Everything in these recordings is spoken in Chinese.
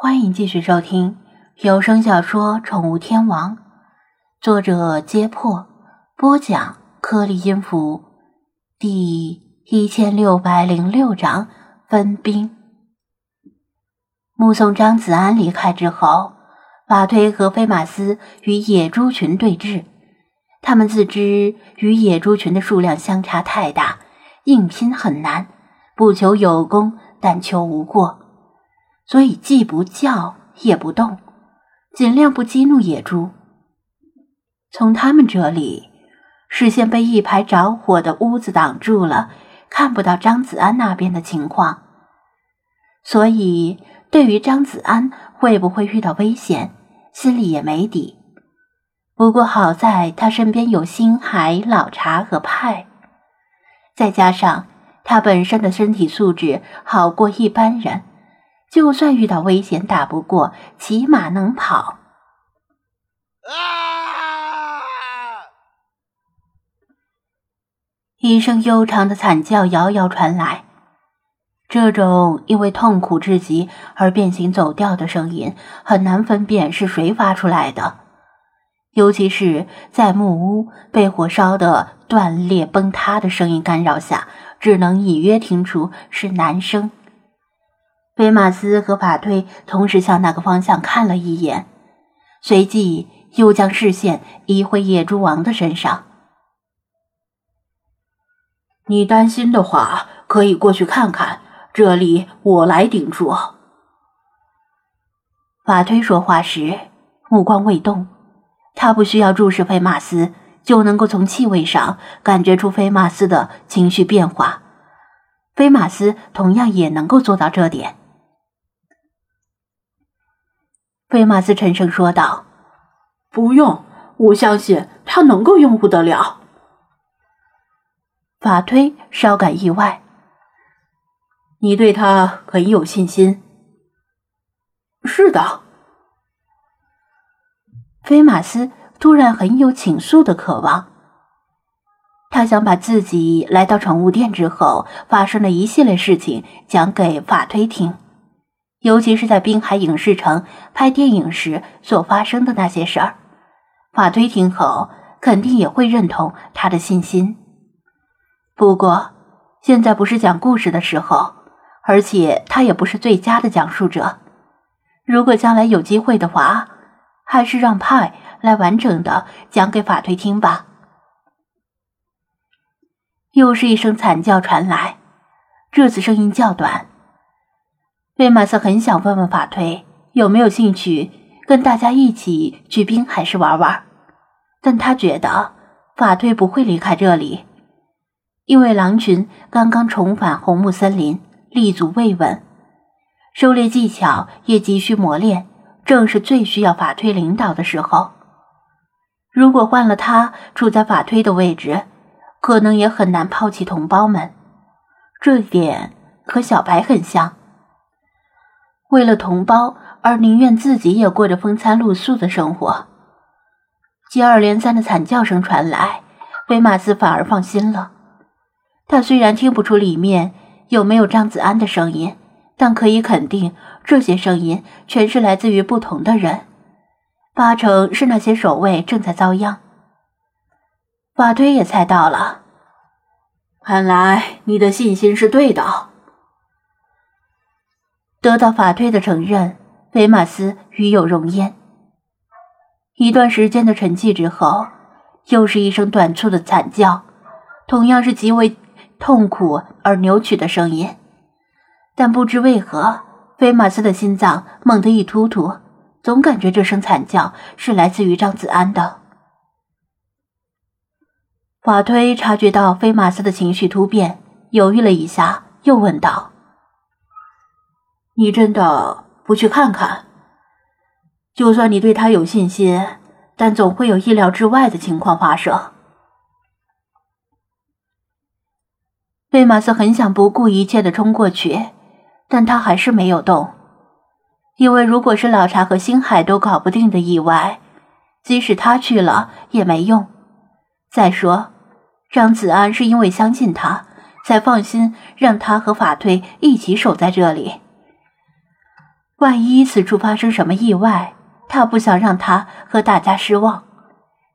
欢迎继续收听有声小说《宠物天王》，作者：揭破，播讲：颗粒音符，第一千六百零六章分兵。目送张子安离开之后，法推和飞马斯与野猪群对峙。他们自知与野猪群的数量相差太大，硬拼很难，不求有功，但求无过。所以既不叫也不动，尽量不激怒野猪。从他们这里，视线被一排着火的屋子挡住了，看不到张子安那边的情况。所以，对于张子安会不会遇到危险，心里也没底。不过好在他身边有星海、老茶和派，再加上他本身的身体素质好过一般人。就算遇到危险打不过，起码能跑。啊一声悠长的惨叫遥遥传来，这种因为痛苦至极而变形走调的声音，很难分辨是谁发出来的，尤其是在木屋被火烧的断裂崩塌的声音干扰下，只能隐约听出是男声。菲马斯和法推同时向那个方向看了一眼，随即又将视线移回野猪王的身上。你担心的话，可以过去看看，这里我来顶住。法推说话时目光未动，他不需要注视菲马斯，就能够从气味上感觉出菲马斯的情绪变化。菲马斯同样也能够做到这点。菲马斯沉声说道：“不用，我相信他能够应付得了。”法推稍感意外：“你对他很有信心？”“是的。”菲马斯突然很有倾诉的渴望，他想把自己来到宠物店之后发生的一系列事情讲给法推听。尤其是在滨海影视城拍电影时所发生的那些事儿，法推听后肯定也会认同他的信心。不过，现在不是讲故事的时候，而且他也不是最佳的讲述者。如果将来有机会的话，还是让派来完整的讲给法推听吧。又是一声惨叫传来，这次声音较短。贝马斯很想问问法推有没有兴趣跟大家一起去滨海市玩玩，但他觉得法推不会离开这里，因为狼群刚刚重返红木森林，立足未稳，狩猎技巧也急需磨练，正是最需要法推领导的时候。如果换了他处在法推的位置，可能也很难抛弃同胞们。这点和小白很像。为了同胞而宁愿自己也过着风餐露宿的生活，接二连三的惨叫声传来，威马斯反而放心了。他虽然听不出里面有没有张子安的声音，但可以肯定，这些声音全是来自于不同的人，八成是那些守卫正在遭殃。法推也猜到了，看来你的信心是对的。得到法推的承认，菲马斯与有容焉。一段时间的沉寂之后，又是一声短促的惨叫，同样是极为痛苦而扭曲的声音。但不知为何，菲马斯的心脏猛地一突突，总感觉这声惨叫是来自于张子安的。法推察觉到菲马斯的情绪突变，犹豫了一下，又问道。你真的不去看看？就算你对他有信心，但总会有意料之外的情况发生。贝马斯很想不顾一切的冲过去，但他还是没有动，因为如果是老查和星海都搞不定的意外，即使他去了也没用。再说，张子安是因为相信他，才放心让他和法推一起守在这里。万一此处发生什么意外，他不想让他和大家失望。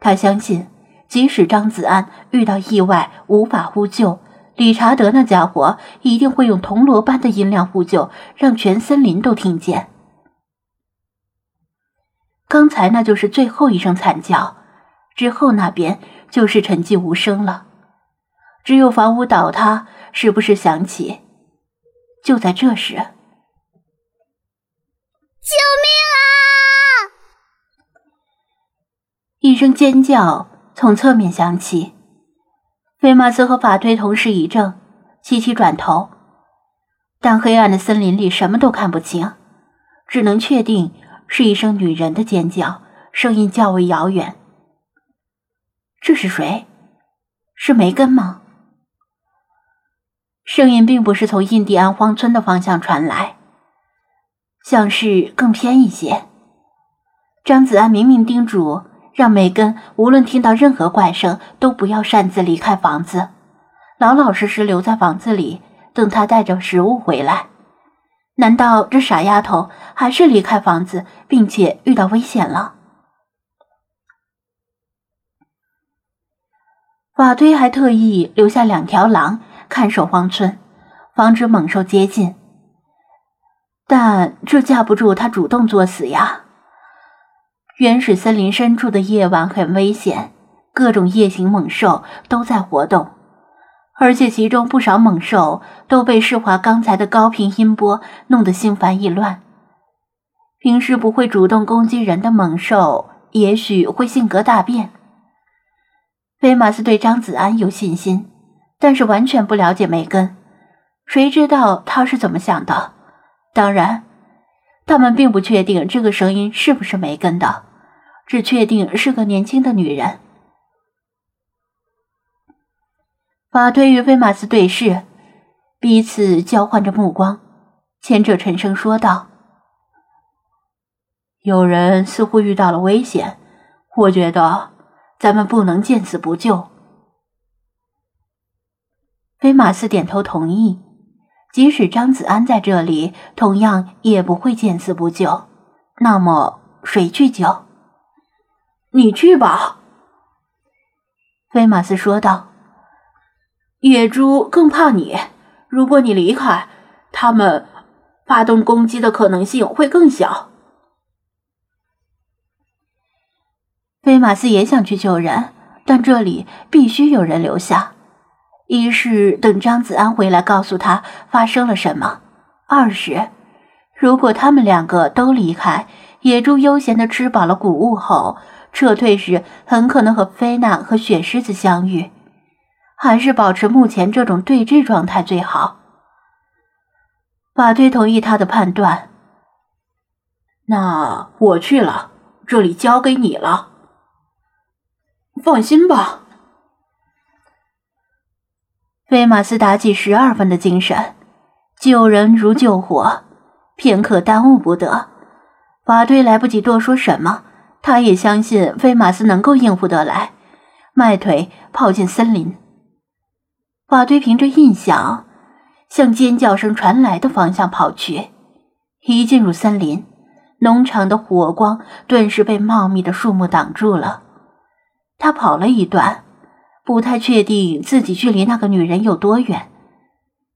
他相信，即使张子安遇到意外无法呼救，理查德那家伙一定会用铜锣般的音量呼救，让全森林都听见。刚才那就是最后一声惨叫，之后那边就是沉寂无声了。只有房屋倒塌时不时响起。就在这时，救命啊！一声尖叫从侧面响起。菲马斯和法推同时一怔，齐齐转头，但黑暗的森林里什么都看不清，只能确定。是一声女人的尖叫，声音较为遥远。这是谁？是梅根吗？声音并不是从印第安荒村的方向传来，像是更偏一些。张子安明明叮嘱让梅根无论听到任何怪声都不要擅自离开房子，老老实实留在房子里，等他带着食物回来。难道这傻丫头还是离开房子，并且遇到危险了？法推还特意留下两条狼看守荒村，防止猛兽接近。但这架不住他主动作死呀！原始森林深处的夜晚很危险，各种夜行猛兽都在活动。而且其中不少猛兽都被世华刚才的高频音波弄得心烦意乱。平时不会主动攻击人的猛兽，也许会性格大变。菲马斯对张子安有信心，但是完全不了解梅根，谁知道他是怎么想的？当然，他们并不确定这个声音是不是梅根的，只确定是个年轻的女人。法推与菲马斯对视，彼此交换着目光。前者沉声说道：“有人似乎遇到了危险，我觉得咱们不能见死不救。”菲马斯点头同意。即使张子安在这里，同样也不会见死不救。那么谁去救？你去吧。”菲马斯说道。野猪更怕你，如果你离开，他们发动攻击的可能性会更小。菲马斯也想去救人，但这里必须有人留下。一是等张子安回来告诉他发生了什么；二是如果他们两个都离开，野猪悠闲的吃饱了谷物后撤退时，很可能和菲娜和雪狮子相遇。还是保持目前这种对峙状态最好。法推同意他的判断。那我去了，这里交给你了。放心吧。菲马斯打起十二分的精神，救人如救火，片刻耽误不得。法堆来不及多说什么，他也相信菲马斯能够应付得来，迈腿跑进森林。法堆凭着印象，向尖叫声传来的方向跑去。一进入森林，农场的火光顿时被茂密的树木挡住了。他跑了一段，不太确定自己距离那个女人有多远，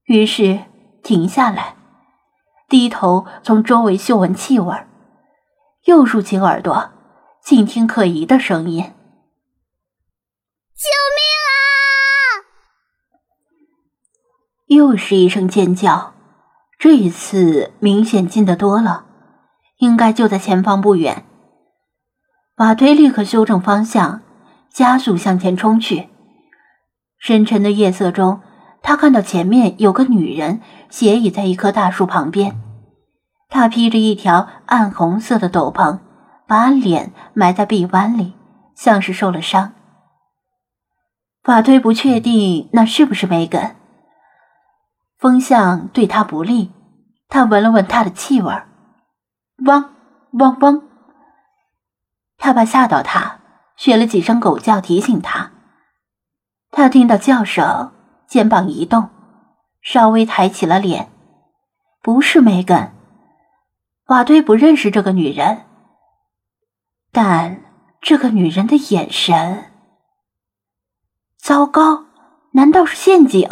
于是停下来，低头从周围嗅闻气味，又竖起耳朵，静听可疑的声音。救命啊！又是一声尖叫，这一次明显近得多了，应该就在前方不远。马推立刻修正方向，加速向前冲去。深沉的夜色中，他看到前面有个女人斜倚在一棵大树旁边，她披着一条暗红色的斗篷，把脸埋在臂弯里，像是受了伤。法推不确定那是不是梅根。风向对他不利，他闻了闻他的气味，汪汪汪！他怕吓到他，学了几声狗叫提醒他。他听到叫声，肩膀一动，稍微抬起了脸，不是梅根，瓦堆不认识这个女人，但这个女人的眼神……糟糕，难道是陷阱？